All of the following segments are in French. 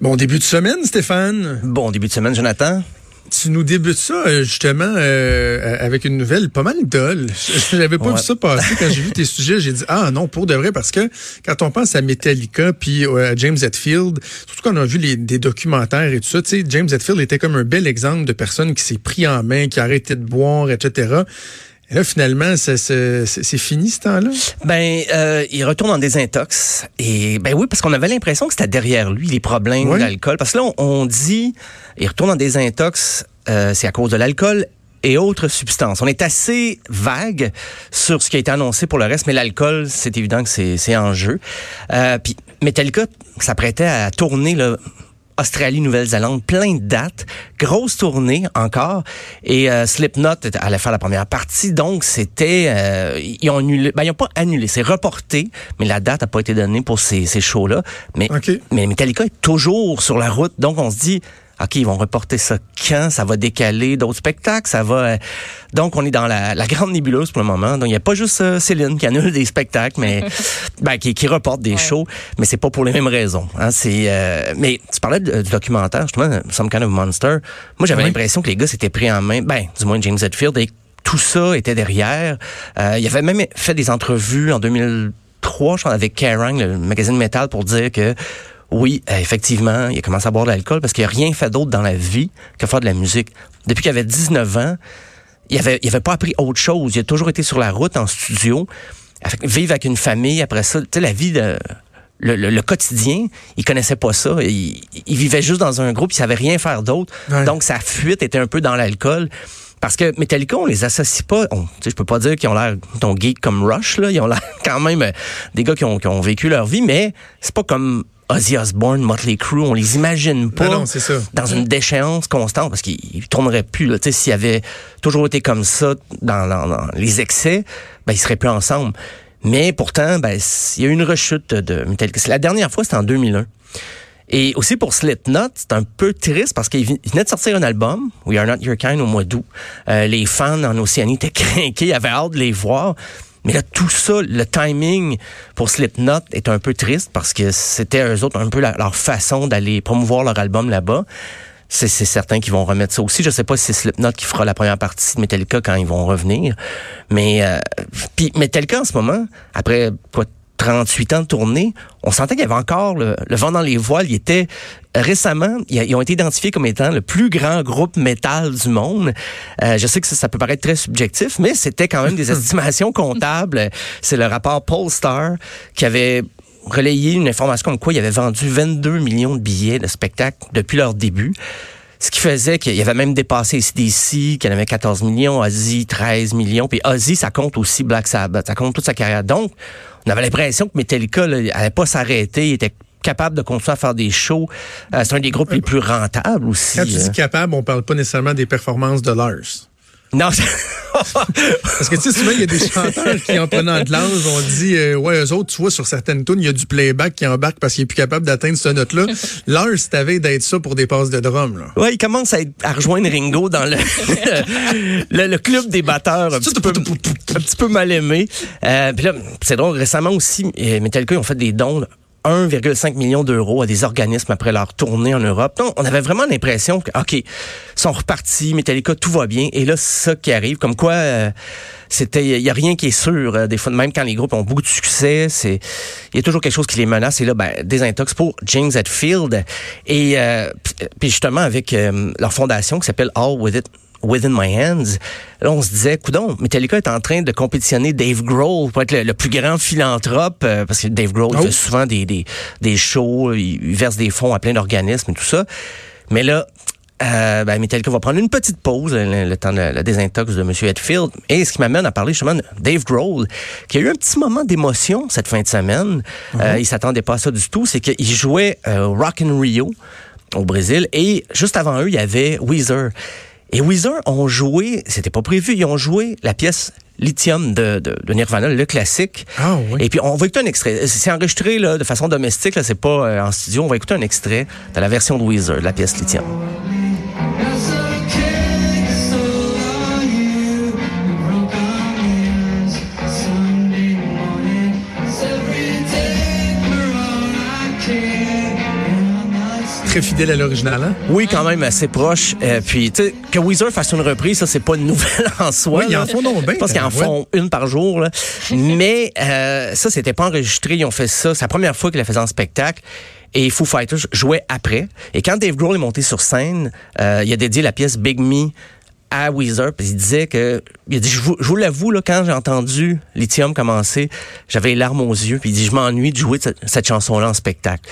Bon début de semaine, Stéphane. Bon début de semaine, Jonathan. Tu nous débutes ça euh, justement euh, avec une nouvelle pas mal dolle. J'avais pas Ouais. vu ça passer quand j'ai vu tes sujets. J'ai dit ah non pour de vrai parce que quand on pense à Metallica puis euh, à James Hetfield, surtout quand on a vu les, des documentaires et tout ça, tu sais James Hetfield était comme un bel exemple de personne qui s'est pris en main, qui a arrêté de boire, etc. Et là finalement c'est fini ce temps-là? Ben, euh, il retourne en désintox. Et ben oui, parce qu'on avait l'impression que c'était derrière lui les problèmes Ouais. d'alcool. Parce que là, on, on dit, il retourne en désintox, euh, c'est à cause de l'alcool et autres substances. On est assez vague sur ce qui a été annoncé pour le reste, mais l'alcool, c'est évident que c'est c'est en jeu. Euh, Puis Metallica s'apprêtait à tourner là, Australie, Nouvelle-Zélande, plein de dates, grosse tournée encore, et euh, Slipknot allait faire la première partie, donc c'était, euh, ils ont annulé, ben ils ont pas annulé, c'est reporté, mais la date a pas été donnée pour ces, ces shows-là, mais, OK. mais Metallica est toujours sur la route, donc on se dit, OK, ils vont reporter ça quand? Ça va décaler d'autres spectacles? Ça va... euh, Donc, on est dans la, la grande nébuleuse pour le moment. Donc, il n'y a pas juste euh, Céline qui annule des spectacles, mais ben, qui, qui reporte des shows, mais c'est pas pour les mêmes raisons. Hein, c'est, euh, mais tu parlais du documentaire, justement, Some Kind of Monster. Moi, j'avais Oui. l'impression que les gars s'étaient pris en main, ben, du moins James Hetfield, et tout ça était derrière. Euh, il avait même fait des entrevues en 2003, je crois, avec Kerrang, le magazine Metal, pour dire que oui, euh, effectivement, il a commencé à boire de l'alcool parce qu'il n'a rien fait d'autre dans la vie que faire de la musique. Depuis qu'il avait 19 ans, il avait, il avait pas appris autre chose. Il a toujours été sur la route, en studio, avec- vivre avec une famille. Après ça, tu sais, la vie de... Le, le- le quotidien, il connaissait pas ça. Il, il vivait juste dans un groupe, il savait rien faire d'autre. Ouais. Donc sa fuite était un peu dans l'alcool. Parce que Metallica, on les associe pas. On, je peux pas dire qu'ils ont l'air ton geek comme Rush là. Ils ont l'air quand même euh, des gars qui ont, qui ont vécu leur vie, mais c'est pas comme Ozzy Osbourne, Motley Crue. On les imagine pas non, dans une déchéance constante parce qu'ils ils tourneraient plus. Là. Tu sais, S'ils avaient toujours été comme ça dans, dans- dans les excès, ben, ils seraient plus ensemble. Mais pourtant, ben, il y a eu une rechute de Metallica. La dernière fois, c'était en 2001. Et aussi pour Slipknot, c'est un peu triste parce qu'il vi- il venait de sortir un album, We Are Not Your Kind, au mois d'août. Euh, les fans en Océanie étaient craqués, ils avaient hâte de les voir. Mais là, tout ça, le timing pour Slipknot est un peu triste parce que c'était eux autres un peu leur façon d'aller promouvoir leur album là-bas. C'est c'est certain qu'ils vont remettre ça aussi. Je sais pas si c'est Slipknot qui fera la première partie de Metallica quand ils vont revenir. Mais euh, puis Metallica en ce moment, après quoi 38 ans de tournée, on sentait qu'il y avait encore le, le vent dans les voiles. Il était récemment, ils, ont été identifiés comme étant le plus grand groupe métal du monde. Euh, je sais que ça, ça peut paraître très subjectif, mais c'était quand même des estimations comptables. C'est le rapport Polestar qui avait relayé une information comme quoi il avait vendu 22 millions de billets de spectacle depuis leur début. Ce qui faisait qu'il avait même dépassé CDC, qu'il en avait 14 millions, Ozzy 13 millions, puis Ozzy, ça compte aussi Black Sabbath, ça compte toute sa carrière. Donc, on avait l'impression que Metallica là, allait pas s'arrêter, il était capable de continuer à faire des shows. Euh, c'est un des groupes les plus rentables aussi. Quand tu hein. dis capable, on parle pas nécessairement des performances de Lars. Non, Parce que tu sais, souvent, il y a des chanteurs qui, en prenant de l'âge, on dit, euh, ouais, eux autres, tu vois, sur certaines tunes, il y a du playback qui embarque parce qu'il est plus capable d'atteindre cette note-là. Lars, t'avais d'être ça pour des passes de drum, là. Ouais, il commence à, être- à rejoindre Ringo dans le, le, le club des batteurs, un petit peu, un petit peu mal aimé. Euh, Puis là, c'est drôle, récemment aussi, euh, Metallica, ils ont fait des dons. 1,5 million d'euros à des organismes après leur tournée en Europe. Donc, on avait vraiment l'impression que, OK, ils sont repartis, Metallica, tout va bien. Et là, c'est ça qui arrive. Comme quoi, euh, c'était, il y a rien qui est sûr. Euh, Des fois, même quand les groupes ont beaucoup de succès, c'est, il y a toujours quelque chose qui les menace. Et là, ben, des intox pour James Hetfield. Et, euh, puis- puis justement, avec euh, leur fondation qui s'appelle All With It Within My Hands. Là, on se disait, coudon, Metallica est en train de compétitionner Dave Grohl pour être le, le plus grand philanthrope, euh, parce que Dave Grohl Oh. fait souvent des, des, des shows, il, il verse des fonds à plein d'organismes et tout ça. Mais là, euh, ben, Metallica va prendre une petite pause, le, le temps de la désintox de M. Hetfield. Et ce qui m'amène à parler justement de Dave Grohl, qui a eu un petit moment d'émotion cette fin de semaine. Euh, il s'attendait pas à ça du tout. C'est qu'il jouait euh, Rock in Rio au Brésil. Et juste avant eux, il y avait Weezer. Et Weezer ont joué, c'était pas prévu, ils ont joué la pièce Lithium de, de, de Nirvana, le classique. Ah oui. Et puis on va écouter un extrait. C'est enregistré là, de façon domestique, là, c'est pas euh, en studio. On va écouter un extrait de la version de Weezer, de la pièce Lithium. Très fidèle à l'original, hein? Oui, quand même assez proche. Euh, puis, tu sais, que Weezer fasse une reprise, ça, c'est pas une nouvelle en soi. Oui, ils en là. font donc bien, Je pense qu'ils en ouais. font une par jour. Là. Mais euh, ça, c'était pas enregistré. Ils ont fait ça. C'est la première fois qu'ils la faisaient en spectacle. Et Foo Fighters jouait après. Et quand Dave Grohl est monté sur scène, euh, il a dédié la pièce Big Me à Weezer, puis il disait que, il a dit, je vous, l'avoue, là, quand j'ai entendu Lithium commencer, j'avais les larmes aux yeux, puis il dit, je m'ennuie de jouer cette, cette chanson-là en spectacle.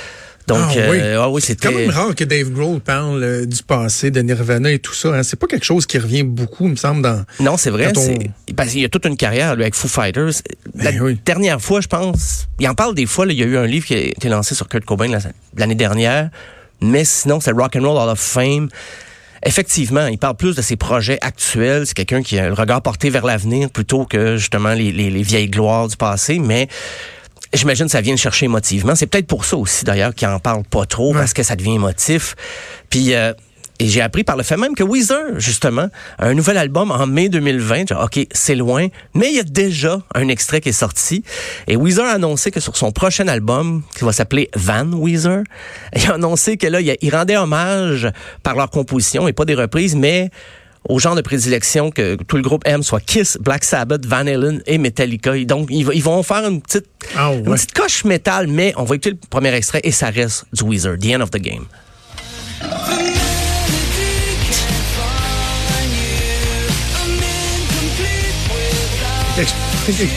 Donc, Ah oui. euh, ah oui, C'est quand même rare que Dave Grohl parle euh, du passé, de Nirvana et tout ça. Hein. C'est pas quelque chose qui revient beaucoup, il me semble, dans... Non, c'est vrai. On- c'est- Parce qu'il y a toute une carrière lui, avec Foo Fighters. La Ben oui. dernière fois, je pense, il en parle des fois. là, il y a eu un livre qui a été lancé sur Kurt Cobain la- l'année dernière. Mais sinon, c'est Rock and Roll Hall of Fame. Effectivement, il parle plus de ses projets actuels. C'est quelqu'un qui a le regard porté vers l'avenir plutôt que justement les, les- les vieilles gloires du passé. Mais j'imagine que ça vient le chercher émotivement. C'est peut-être pour ça aussi d'ailleurs qu'il en parle pas trop parce que ça devient émotif. Puis euh, et j'ai appris par le fait même que Weezer, justement, a un nouvel album en mai 2020. Genre, OK, c'est loin, mais il y a déjà un extrait qui est sorti. Et Weezer a annoncé que sur son prochain album, qui va s'appeler Van Weezer, il a annoncé que là, il, il rendait hommage par leur composition, et pas des reprises, mais au genre de prédilection que tout le groupe aime, soit Kiss, Black Sabbath, Van Halen et Metallica. Et donc, ils, vont faire une petite, Ah une petite coche métal, mais on va écouter le premier extrait et ça reste du Weezer, The End of the Game.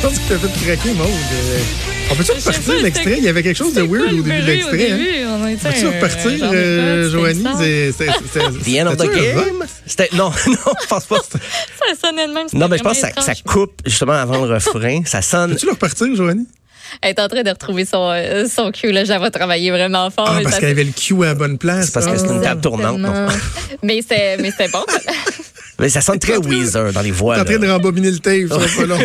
chose qui t'a fait craquer, Maud. Euh, On peut-tu repartir l'extrait? Il y avait quelque chose de weird au début de l'extrait. hein? On Peux-tu un- repartir, euh, Joanie? The End of the Game? non, non, je pense pas. Ça sonnait de même. Non, mais je pense que ça, coupe justement avant le refrain. Ça sonne. Peux-tu le repartir, Joanie? Elle est en train de retrouver son, euh, son cue. Là, j'avais travaillé vraiment fort. Ah, parce qu'elle avait le cue à la bonne place. C'est parce que Ah. c'est une table tournante. non? Mais c'est mais c'était bon. Mais ça sonne très Weezer dans les voix. T'es en train là. de rembobiner le tape, ça va pas long.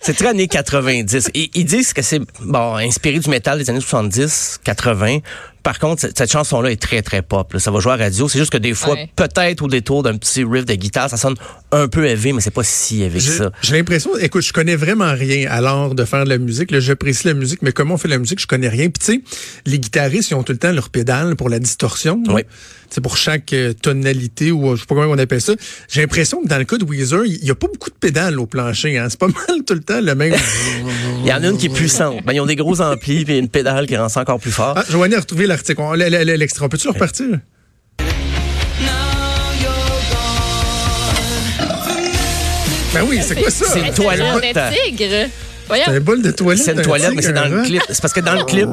C'est très années 90. Et ils disent que c'est bon inspiré du métal des années 70, 80. Par contre, cette, cette chanson-là est très, très pop. là. Ça va jouer à la radio. C'est juste que des fois, Ouais. peut-être au détour d'un petit riff de guitare, ça sonne un peu élevé, mais c'est pas si élevé que J'ai ça. j'ai l'impression, écoute, je connais vraiment rien à l'art de faire de la musique. Là, j'apprécie la musique, mais comment on fait la musique, je connais rien. Puis tu sais, les guitaristes, ils ont tout le temps leur pédale pour la distorsion. Oui. C'est pour chaque euh, tonalité ou euh, je sais pas comment on appelle ça. J'ai l'impression que dans le cas de Weezer, il y a pas beaucoup de pédales au plancher. Hein. C'est pas mal tout le temps le même. Il y en a une qui est puissante. Ben, ils ont des gros amplis puis une pédale qui rend ça encore plus fort. ah, Joanie a retrouvé l'article. L'extrait. On Peux-tu le repartir? Ben oui, c'est quoi ça? C'est une C'est toilette. de tigre. Voyons. C'est un bol de toilette. C'est une un toilette, mais c'est dans le clip. C'est parce que dans le clip,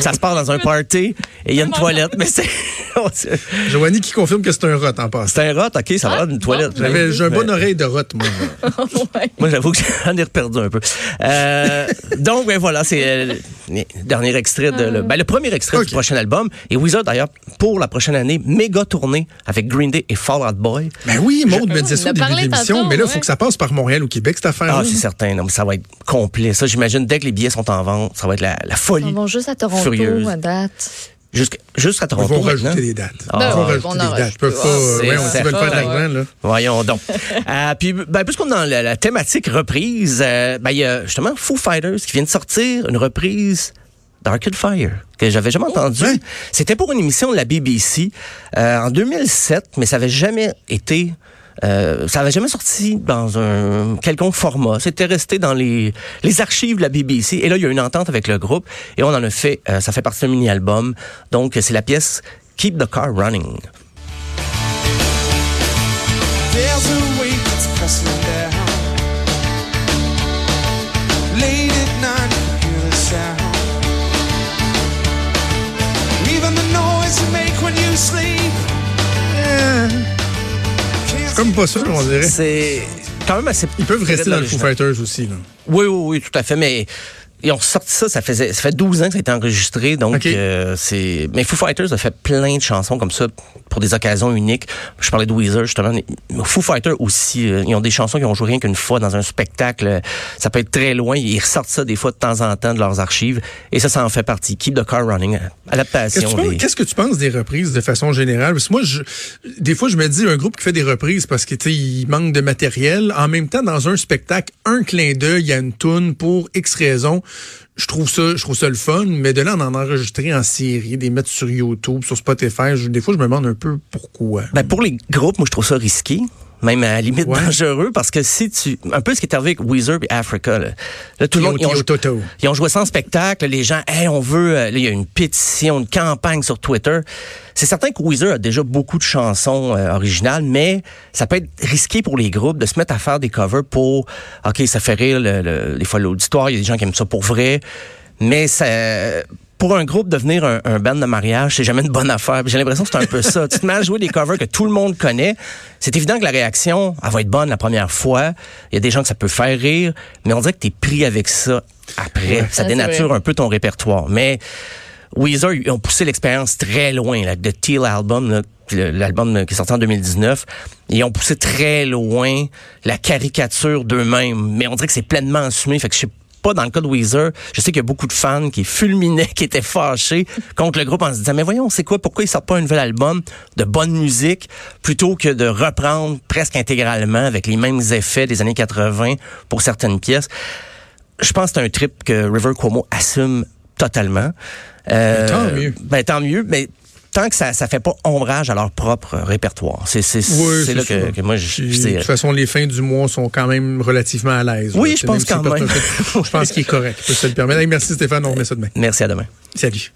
ça se passe dans un party et il y a une toilette, mais c'est. Joanie qui confirme que c'est un rot en passant. C'est un rot, ok, ça va l'air d'une toilette. J'avais j'ai un Mais- bon oreille de rot, moi. Moi, j'avoue que j'en ai reperdu un peu. Euh, donc, ben voilà, c'est euh, dernier extrait de le, ben, le premier extrait du prochain album. Et Weezer, d'ailleurs, pour la prochaine année, méga tournée avec Green Day et Fall Out Boy. Ben oui, Maud me disait ça au début de l'émission, mais là, il ouais. faut que ça passe par Montréal ou Québec, cette affaire-là. Ah, c'est certain, non, mais ça va être complet. Ça, j'imagine, dès que les billets sont en vente, ça va être la, la Ils folie. vont juste à Toronto Furieuse. à date. Jusqu'à jusqu'à Ils Toronto. vont maintenant. rajouter des dates. Ah, Ils vont rajouter on des dates. Ils peuvent pas. Euh, ouais, on faire de certain, l'argent, là. Voyons donc. Euh, puis, ben, puisqu'on est dans la, la thématique reprise, euh, ben, il y a justement Foo Fighters qui vient de sortir une reprise d'Arcade Fire que j'avais jamais entendu. ouais. C'était pour une émission de la BBC euh, en 2007, mais ça avait jamais été... euh, ça avait jamais sorti dans un quelconque format. C'était resté dans les, les archives de la BBC. Et là, il y a une entente avec le groupe et on en a fait, euh, ça fait partie d'un mini-album. Donc, c'est la pièce Keep the Car Running. Sleep. Comme pas ça, on dirait. C'est quand même assez. Ils peuvent rester dans le Foo. Fighters aussi. Là. Oui, oui, oui, tout à fait. Mais ils ont sorti ça, ça faisait, ça fait 12 ans que ça a été enregistré, donc Ok. euh, c'est. Mais Foo Fighters a fait plein de chansons comme ça pour des occasions uniques. Je parlais de Weezer justement. mais Foo Fighters aussi, euh, ils ont des chansons qui ont joué rien qu'une fois dans un spectacle. Ça peut être très loin. Ils ressortent ça des fois de temps en temps de leurs archives, et ça, ça en fait partie. Keep the car running, que, adaptation. des- qu'est-ce que tu penses des reprises de façon générale? Parce que moi, je, des fois, je me dis un groupe qui fait des reprises parce qu'il il manque de matériel. En même temps, dans un spectacle, un clin d'œil, il y a une toune pour X raisons. Je trouve ça, je trouve ça le fun, mais de là, en en enregistrer en série, des mettre sur YouTube, sur Spotify, des fois, je me demande un peu pourquoi. Ben pour les groupes, moi je trouve ça risqué, même à la limite Ouais. dangereux, parce que si tu, un peu ce qui est arrivé avec Weezer et Africa, là, Là, tout le monde, ils ont, Toto. ils ont joué en spectacle, les gens, hey, on veut, euh, là, il y a une pétition, une campagne sur Twitter. C'est certain que Weezer a déjà beaucoup de chansons euh, originales, mais ça peut être risqué pour les groupes de se mettre à faire des covers pour, ok, ça fait rire le, le- des fois l'auditoire, il y a des gens qui aiment ça pour vrai, mais ça, pour un groupe, devenir un, un band de mariage, c'est jamais une bonne affaire. J'ai l'impression que c'est un peu ça. Tu te mets à jouer des covers que tout le monde connaît. C'est évident que la réaction, elle va être bonne la première fois. Il y a des gens que ça peut faire rire, mais on dirait que tu es pris avec ça après. Ça Ah, dénature un peu ton répertoire. Mais Weezer, ils ont poussé l'expérience très loin. Là, de Teal Album, là, l'album qui est sorti en 2019, ils ont poussé très loin la caricature d'eux-mêmes. Mais on dirait que c'est pleinement assumé. Fait que je sais pas dans le cas de Weezer, je sais qu'il y a beaucoup de fans qui fulminaient, qui étaient fâchés contre le groupe en se disant, mais voyons, c'est quoi, pourquoi ils sortent pas un nouvel album de bonne musique plutôt que de reprendre presque intégralement avec les mêmes effets des années 80 pour certaines pièces? Je pense que c'est un trip que River Cuomo assume totalement. Euh, tant mieux. Ben, tant mieux, mais tant que ça ça fait pas ombrage à leur propre répertoire. C'est Oui, là que, moi je, je de toute façon, les fins du mois sont quand même relativement à l'aise. Oui, là. je pense quand pas même. Je pense qu'il est correct. Il peut se le permettre. Hey, merci Stéphane, on remet ça demain. Merci à demain. Salut.